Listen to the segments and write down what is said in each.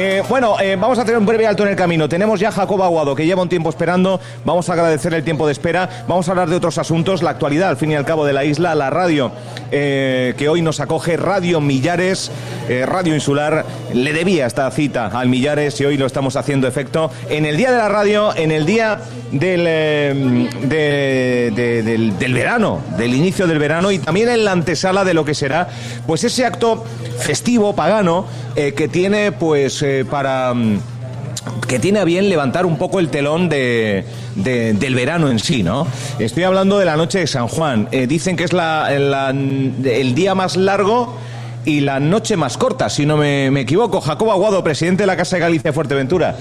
Eh, bueno, eh, vamos a tener un breve alto en el camino. Tenemos ya a Jacob Aguado, que lleva un tiempo esperando. Vamos a agradecer el tiempo de espera. Vamos a hablar de otros asuntos, la actualidad, al fin y al cabo, de la isla, la radio eh, que hoy nos acoge, Radio Millares, Radio Insular. Le debía esta cita al Millares y hoy lo estamos haciendo efecto en el día de la radio, en el día del, de- de- del, del verano, del inicio del verano y también en la antesala de lo que será, pues ese acto festivo, pagano, que tiene, pues, eh, para. mm, que tiene a bien levantar un poco el telón de, de- del verano en sí, ¿no? Estoy hablando de la noche de San Juan. Eh, dicen que es la- la- el día más largo y la noche más corta, si no me, me equivoco. Jacobo Aguado, presidente de la Casa de Galicia de Fuerteventura.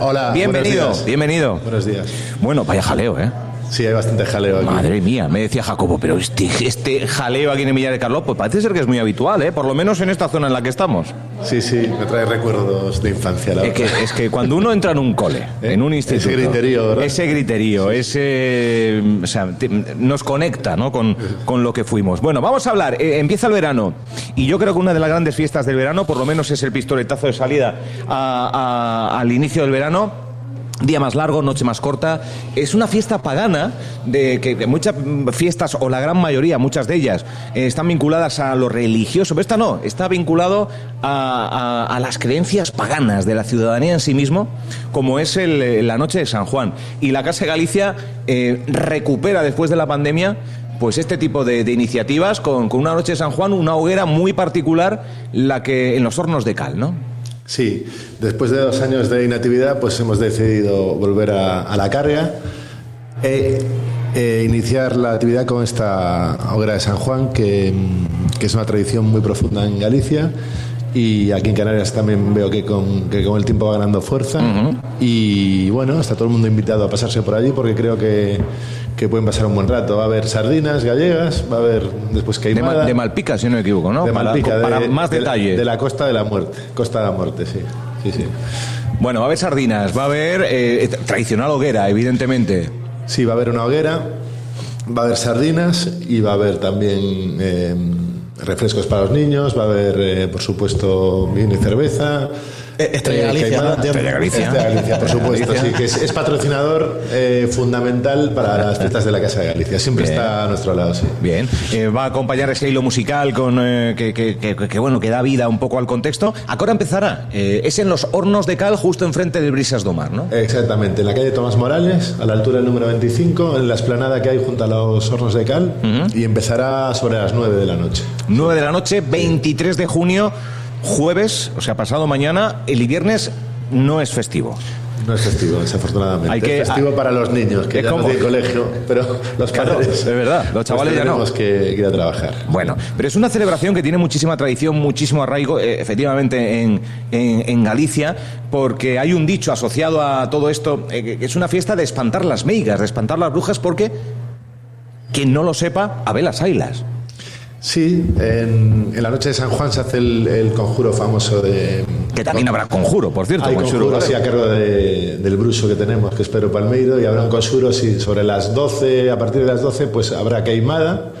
Hola, Bienvenido, buenos días. bienvenido. Buenos días. Bueno, vaya jaleo, ¿eh? Sí, hay bastante jaleo aquí. Madre mía, me decía Jacobo, pero este, este jaleo aquí en Emilia de Carlos, pues parece ser que es muy habitual, ¿eh? Por lo menos en esta zona en la que estamos. Sí, sí, me trae recuerdos de infancia, la Es que, verdad. es que cuando uno entra en un cole, en un instituto... Ese griterío, ¿verdad? Ese griterío, ese... O sea, te- nos conecta, ¿no? Con, con lo que fuimos. Bueno, vamos a hablar. Eh, empieza el verano. Y yo creo que una de las grandes fiestas del verano, por lo menos es el pistoletazo de salida a- a- al inicio del verano. Día más largo, noche más corta. Es una fiesta pagana de que muchas mm, fiestas, o la gran mayoría, muchas de ellas, eh, están vinculadas a lo religioso. Pero esta no, está vinculado a, las creencias paganas de la ciudadanía en sí mismo, como es el, eh, la noche de San Juan. Y la Casa de Galicia eh, recupera después de la pandemia pues este tipo de, de iniciativas con, con una noche de San Juan, una hoguera muy particular, la que en los hornos de cal, ¿no? Sí, después de dos años de inactividad, pues hemos decidido volver a, la carga e, e iniciar la actividad con esta hoguera de San Juan, que es una tradición muy profunda en Galicia. Y aquí en Canarias también veo que con, que con el tiempo va ganando fuerza. Y bueno, está todo el mundo invitado a pasarse por allí porque creo que, que pueden pasar un buen rato. Va a haber sardinas gallegas, va a haber después De, queimada. Ma- de Malpica, si no me equivoco, ¿no? De Para- Malpica, para, de- más de detalle. De la Costa de la Muerte. Costa de la Muerte, sí. Sí, sí. Bueno, va a haber sardinas, va a haber eh, tradicional hoguera, evidentemente. Sí, va a haber una hoguera, va a haber sardinas y va a haber también eh, refrescos para los niños, va a haber, eh, por supuesto, vino y cerveza. Eh, Estrella. Estrella Galicia. Estrella Galicia, por supuesto, sí, que es, es patrocinador eh, fundamental para las fiestas de la Casa de Galicia. Siempre Bien. está a nuestro lado, sí. Bien, eh, va a acompañar ese hilo musical con eh, que, que- que- que, bueno que da vida un poco al contexto. ¿A qué hora empezará? Eh, es en los hornos de cal, justo enfrente del Brisas do Mar, ¿no? Exactamente, en la calle Tomás Morales, a la altura del número 25, en la esplanada que hay junto a los hornos de cal, y empezará sobre las 9 de la noche. 9 de la noche, 23 de junio, jueves, o sea, pasado mañana. El viernes no es festivo. No es festivo, desafortunadamente. Hay que- es festivo para los niños, que Es ya como- no tienen colegio, pero los Claro, padres. es verdad, los chavales ya no. tenemos que ir a trabajar. Bueno, pero es una celebración que tiene muchísima tradición, muchísimo arraigo, eh, efectivamente, en, en- en Galicia, porque hay un dicho asociado a todo esto, eh, que- es una fiesta de espantar las meigas, de espantar las brujas, porque quien no lo sepa, a ver las ailas. Sí, en, en la noche de San Juan se hace el, el conjuro famoso de... Que también habrá conjuro, por cierto. Hay con conjuro Xuro así a cargo de- del bruso que tenemos, que es Pedro Palmeiro, y habrá un conjuro sí, sobre las 12, a partir de las 12, pues habrá queimada,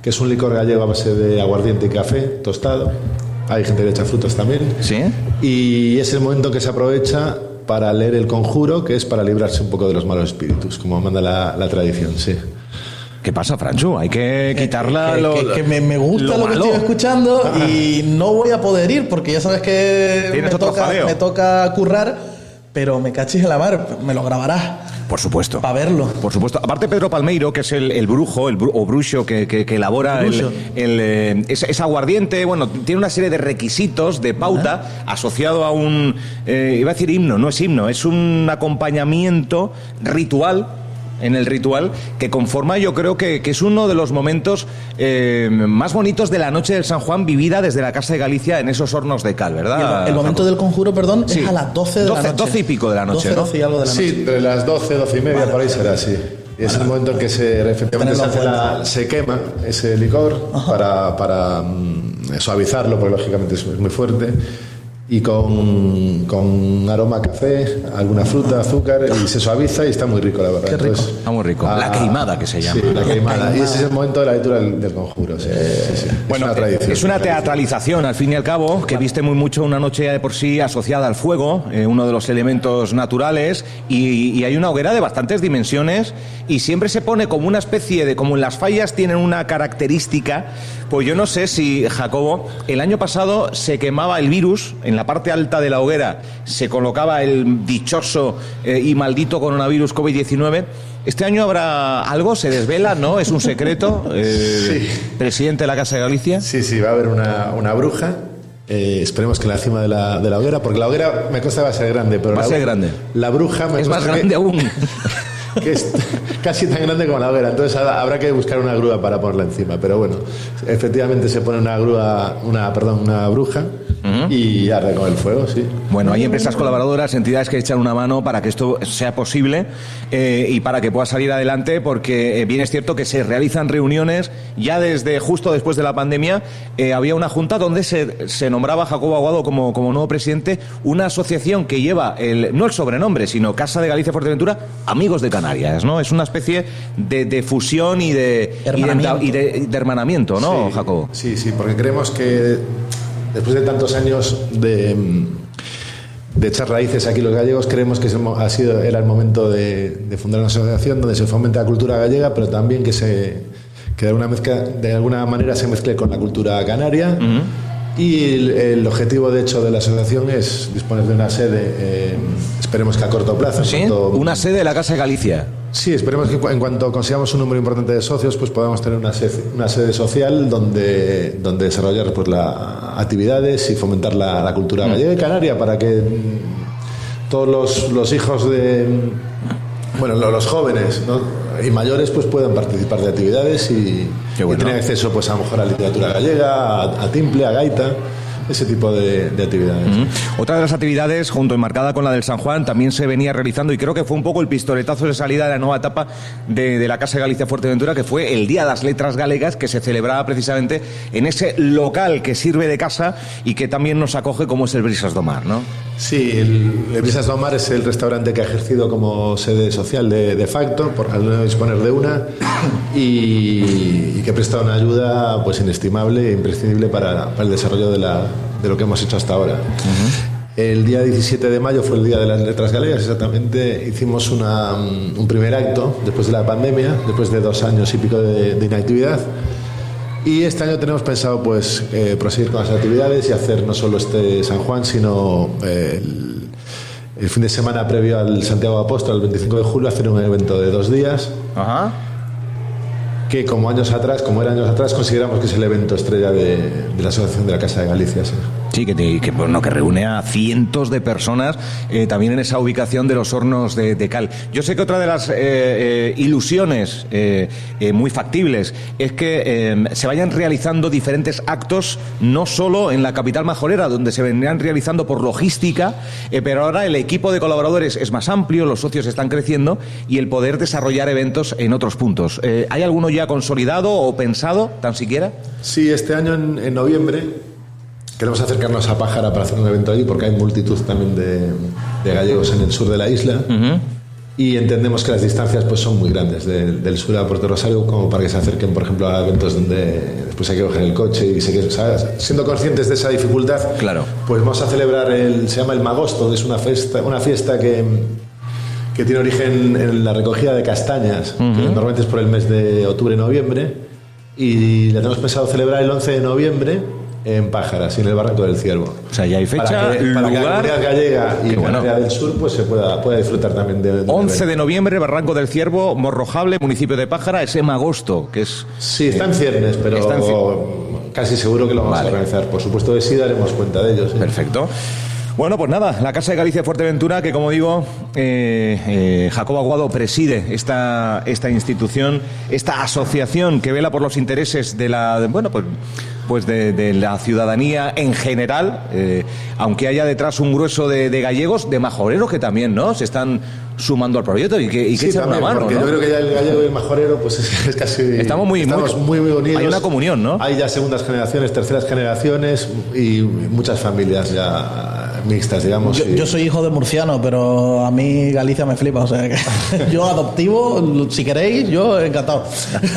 que es un licor gallego a base de aguardiente y café tostado. Hay gente que echa frutos también. ¿Sí? Y es el momento que se aprovecha para leer el conjuro, que es para librarse un poco de los malos espíritus, como manda la, la tradición, sí. ¿Qué pasa, Franchu? Hay que quitarla que, lo, que- que me, me gusta lo, que estoy escuchando y no voy a poder ir porque ya sabes que me toca, jaleo. me toca currar, pero me cachis en la mar, me lo grabarás Por supuesto. para verlo. Por supuesto. Aparte, Pedro Palmeiro, que es el, el brujo el bru- o bruxo que, que- que elabora el, eh, es, es aguardiente, bueno, tiene una serie de requisitos de pauta asociado a un, eh, iba a decir himno, no es himno, es un acompañamiento ritual en el ritual que conforma yo creo que, que es uno de los momentos eh, más bonitos de la noche del San Juan vivida desde la Casa de Galicia en esos hornos de cal, ¿verdad? el, el momento del conjuro, perdón, Sí. es a las 12 de la 12 noche. 12 y pico de la noche, 12, ¿no? 12 y algo de la noche. Sí, entre las 12, 12 y media, por ahí será así. Y es el momento en que se, efectivamente se, hace la- se quema ese licor para, para mm, suavizarlo, porque lógicamente es muy fuerte. Y con, con aroma a café, alguna fruta, azúcar y se suaviza y está muy rico, la verdad. Qué rico. Entonces, Está muy rico. ah, La queimada que se llama. Sí, la queimada. Y ese es el momento de la lectura del, del conjuro. sí, sí, sí. Bueno, es una tradición. es una teatralización, al fin y al cabo, que viste muy mucho una noche ya de por sí asociada al fuego, eh, uno de los elementos naturales, y, y hay una hoguera de bastantes dimensiones, y siempre se pone como una especie de, como en las fallas tienen una característica, pues yo no sé si, Jacobo, el año pasado se quemaba el virus, en la parte alta de la hoguera se colocaba el dichoso eh, y maldito coronavirus COVID-19. Este año habrá algo, se desvela, ¿no? Es un secreto. Eh, Presidente de la Casa de Galicia. Sí, sí, va a haber una, una bruja. eh, esperemos que en la cima de la, de la hoguera, porque la hoguera me consta va a ser grande, pero Va a la, ser grande. La bruja me Es más que- grande aún. que casi tan grande como la hoguera. Entonces ha- habrá que buscar una grúa para ponerla encima. Pero bueno, efectivamente se pone una grúa, una, perdón, una bruja y arde con el fuego, sí. Bueno, hay empresas colaboradoras, entidades que echan una mano para que esto sea posible eh, y para que pueda salir adelante, porque eh, bien es cierto que se realizan reuniones ya desde justo después de la pandemia. eh, había una junta donde se, se nombraba Jacobo Aguado como, como nuevo presidente, una asociación que lleva el, no el sobrenombre, sino Casa de Galicia Fuerteventura, Amigos de Canarias, ¿no? Es una especie de, de fusión y de, y de, Hermanamiento. y de- de hermanamiento, ¿no, Sí, Jacobo? Sí, sí, porque creemos que después de tantos años de, de echar raíces aquí los gallegos, creemos que ha sido, era el momento de, de fundar una asociación donde se fomente la cultura gallega, pero también que se que de alguna, mezcla, de alguna manera se mezcle con la cultura canaria. Y el, el objetivo, de hecho, de la asociación es disponer de una sede, eh, esperemos que a corto plazo. ¿Sí? cuanto- Una sede de la Casa de Galicia. Sí, esperemos que en cuanto consigamos un número importante de socios, pues podamos tener una sede, una sede social donde, donde desarrollar pues, la, actividades y fomentar la, la cultura. Gallega y canaria para que mm, todos los, los hijos de, mm, bueno, lo- los jóvenes ¿no? y mayores pues puedan participar de actividades y, y tener acceso pues a lo mejor a literatura gallega, a, a timple, a gaita, ese tipo de, de actividades. Otra de las actividades, junto enmarcada con la del San Juan, también se venía realizando y creo que fue un poco el pistoletazo de salida de la nueva etapa de, de la Casa de Galicia Fuerteventura, que fue el Día de las Letras Galegas, que se celebraba precisamente en ese local que sirve de casa y que también nos acoge como es el Brisas do Mar, ¿no? Sí, el, el Brisas do Mar es el restaurante que ha ejercido como sede social de, de facto, por al no disponer de una, y, y que presta una ayuda pues inestimable e imprescindible para, para el desarrollo de, la, de lo que hemos hecho hasta ahora. El día 17 de mayo fue el Día de las Letras Galegas, exactamente. Hicimos una, un primer acto después de la pandemia, después de dos años y pico de, de inactividad. Y este año tenemos pensado pues eh, proseguir con las actividades y hacer no solo este San Juan, sino eh, el, el fin de semana previo al Santiago Apóstol, el 25 de julio, hacer un evento de dos días Ajá. que como años atrás, como era años atrás, consideramos que es el evento estrella de, de la Asociación de la Casa de Galicia. sí. Sí, que, bueno, que reúne a cientos de personas eh, también en esa ubicación de los hornos de, cal. Yo sé que otra de las eh, eh, ilusiones muy factibles es que eh, se vayan realizando diferentes actos, no solo en la capital majorera, donde se vendrían realizando por logística, pero ahora el equipo de colaboradores es más amplio, los socios están creciendo y el poder desarrollar eventos en otros puntos. ¿Hay alguno ya consolidado o pensado, tan siquiera? Sí, este año en noviembre queremos acercarnos a Pájara para hacer un evento allí porque hay multitud también de, de gallegos en el sur de la isla. Y entendemos que las distancias pues, son muy grandes de- del sur a Puerto Rosario como para que se acerquen, por ejemplo, a eventos donde después hay que coger el coche y se que- ¿sabes? siendo conscientes de esa dificultad, Claro. pues vamos a celebrar el se llama el Magosto, que es una fiesta, una fiesta que que tiene origen en la recogida de castañas, que normalmente es por el mes de octubre-noviembre, y la tenemos pensado celebrar el 11 de noviembre en Pájaras, y en el Barranco del Ciervo. O sea, ya hay fecha, para que, para que la lugar. comunidad gallega y bueno. Del Sur pues se pueda, pueda disfrutar también de, de un 11 evento. de noviembre, Barranco del Ciervo, Morrojable, municipio de Pájara, es en agosto, que es... Sí, está en ciernes, pero Está en cier- casi seguro que lo vamos Vale. a organizar. Por supuesto que sí daremos cuenta de ellos. ¿eh? Perfecto. Bueno, pues nada, la Casa de Galicia de Fuerteventura, que como digo, eh, eh, Jacobo Aguado preside esta, esta institución, esta asociación que vela por los intereses de la, bueno, pues, pues de, de la ciudadanía en general, eh, aunque haya detrás un grueso de, de gallegos, de majoreros que también, ¿no? Se están sumando al proyecto y que, y que Sí, echan una mano, porque ¿no? yo creo que ya el gallego y el majorero pues es, es casi Estamos muy- estamos muy- muy, muy unidos hay una comunión, ¿no? hay ya segundas generaciones terceras generaciones y muchas familias ya mixtas, digamos. Yo, y- yo soy hijo de murciano, pero a mí Galicia me flipa. O sea, que yo adoptivo, si queréis, yo encantado.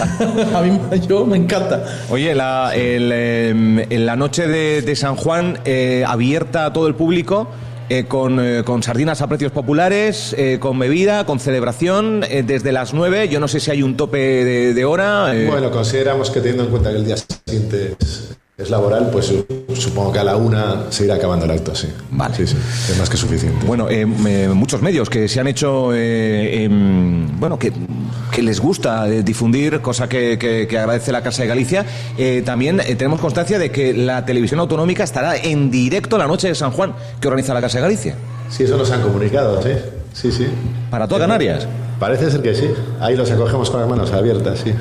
a mí yo me encanta. Oye, la, el, en la noche de, de San Juan eh, abierta a todo el público. eh, con, eh, con sardinas a precios populares, eh, con bebida, con celebración, eh, desde las 9. Yo no sé si hay un tope de, de hora. eh, Bueno, consideramos que teniendo en cuenta que el día siguiente es, es laboral, pues su- supongo que a la una se irá acabando el acto, sí. Vale. Sí, sí, es más que suficiente. Bueno, eh, eh, muchos medios que se han hecho, eh, em, bueno, que, que les gusta eh, difundir, cosa que, que- que agradece la Casa de Galicia. Eh, también eh, tenemos constancia de que la televisión autonómica estará en directo la noche de San Juan, que organiza la Casa de Galicia. Sí, eso nos han comunicado, sí. Sí, sí. Para toda Canarias. Parece ser que sí. Ahí los acogemos con las manos abiertas, sí.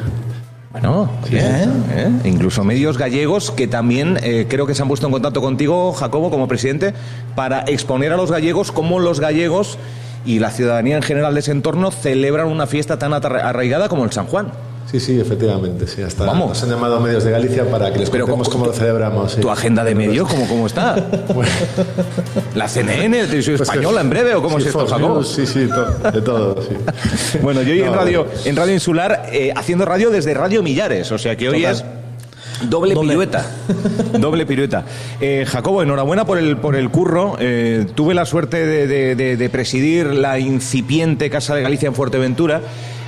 Bueno, bien. ¿eh? Incluso medios gallegos que también eh, creo que se han puesto en contacto contigo, Jacobo, como presidente, para exponer a los gallegos cómo los gallegos y la ciudadanía en general de ese entorno celebran una fiesta tan arraigada como el San Juan. Sí, sí, efectivamente, sí. Hasta Vamos. nos han llamado medios de Galicia para que les Pero contemos ¿cómo- lo celebramos. sí. ¿Tu agenda de medios cómo, cómo está? ¿La CNN, televisión Pues española en breve o cómo sí, es esto? News, Sí, sí, to- de todo, sí. Bueno, yo hoy en No, radio, en radio insular, eh, haciendo radio desde Radio Millares, o sea que hoy Total. es doble, Doble. pirueta. doble pirueta. Eh, Jacobo, enhorabuena por el, por el curro. Eh, tuve la suerte de, de- de- de presidir la incipiente Casa de Galicia en Fuerteventura.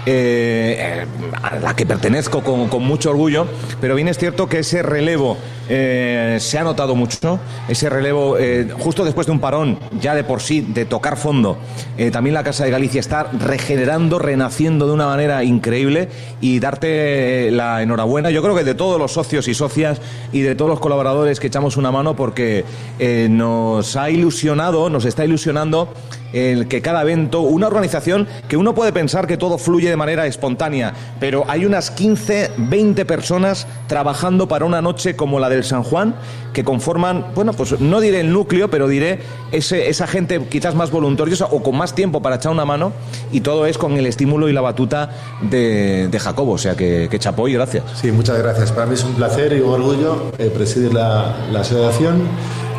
Eh, a la que pertenezco con mucho orgullo, pero bien es cierto que ese relevo eh, se ha notado mucho, ese relevo eh, justo después de un parón ya de por sí de tocar fondo, eh, también la Casa de Galicia está regenerando, renaciendo de una manera increíble. Y darte eh, la enhorabuena, yo creo que de todos los socios y socias y de todos los colaboradores que echamos una mano porque nos ha ilusionado, nos está ilusionando el que cada evento, una organización que uno puede pensar que todo fluye de manera espontánea, pero hay unas 15, 20 personas trabajando para una noche como la del San Juan, que conforman, bueno, pues no diré el núcleo, pero diré ese, esa gente quizás más voluntariosa o con más tiempo para echar una mano, y todo es con el estímulo y la batuta de, de Jacobo, o sea que, que chapó y gracias. Sí, muchas gracias. Para mí es un placer y un orgullo eh, presidir la, la asociación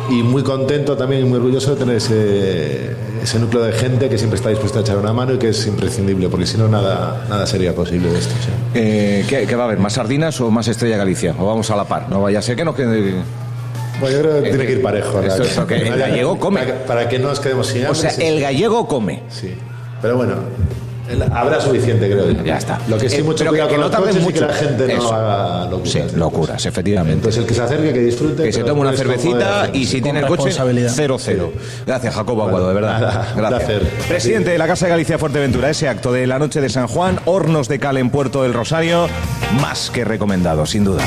y muy contento también y muy orgulloso de tener ese, ese núcleo de gente que siempre está dispuesta a echar una mano y que es imprescindible, porque si no, nada, nada sería posible de esto. sí. Eh, ¿qué, qué va a haber? ¿Más sardinas o más Estrella Galicia? ¿O vamos a la par? No vaya a ser que nos quede... Bueno, yo creo que tiene que ir parejo. El gallego come. Para, que- para que no nos quedemos sin O sea, el gallego come. Sí. Pero bueno, habrá suficiente, creo yo. Ya está. Lo que sí, Eh, mucho cuidado que con los y mucho. que la gente no haga locuras. Sí, locuras, efectivamente. Entonces, el que se acerque, que disfrute. Que se tome una cervecita y si tiene el coche, responsabilidad. 0-0. Gracias, Jacobo Aguado, de verdad. Nada, un Gracias. placer. Presidente de la Casa de Galicia Fuerteventura, ese acto de la noche de San Juan, hornos de cal en Puerto del Rosario, más que recomendado, sin duda.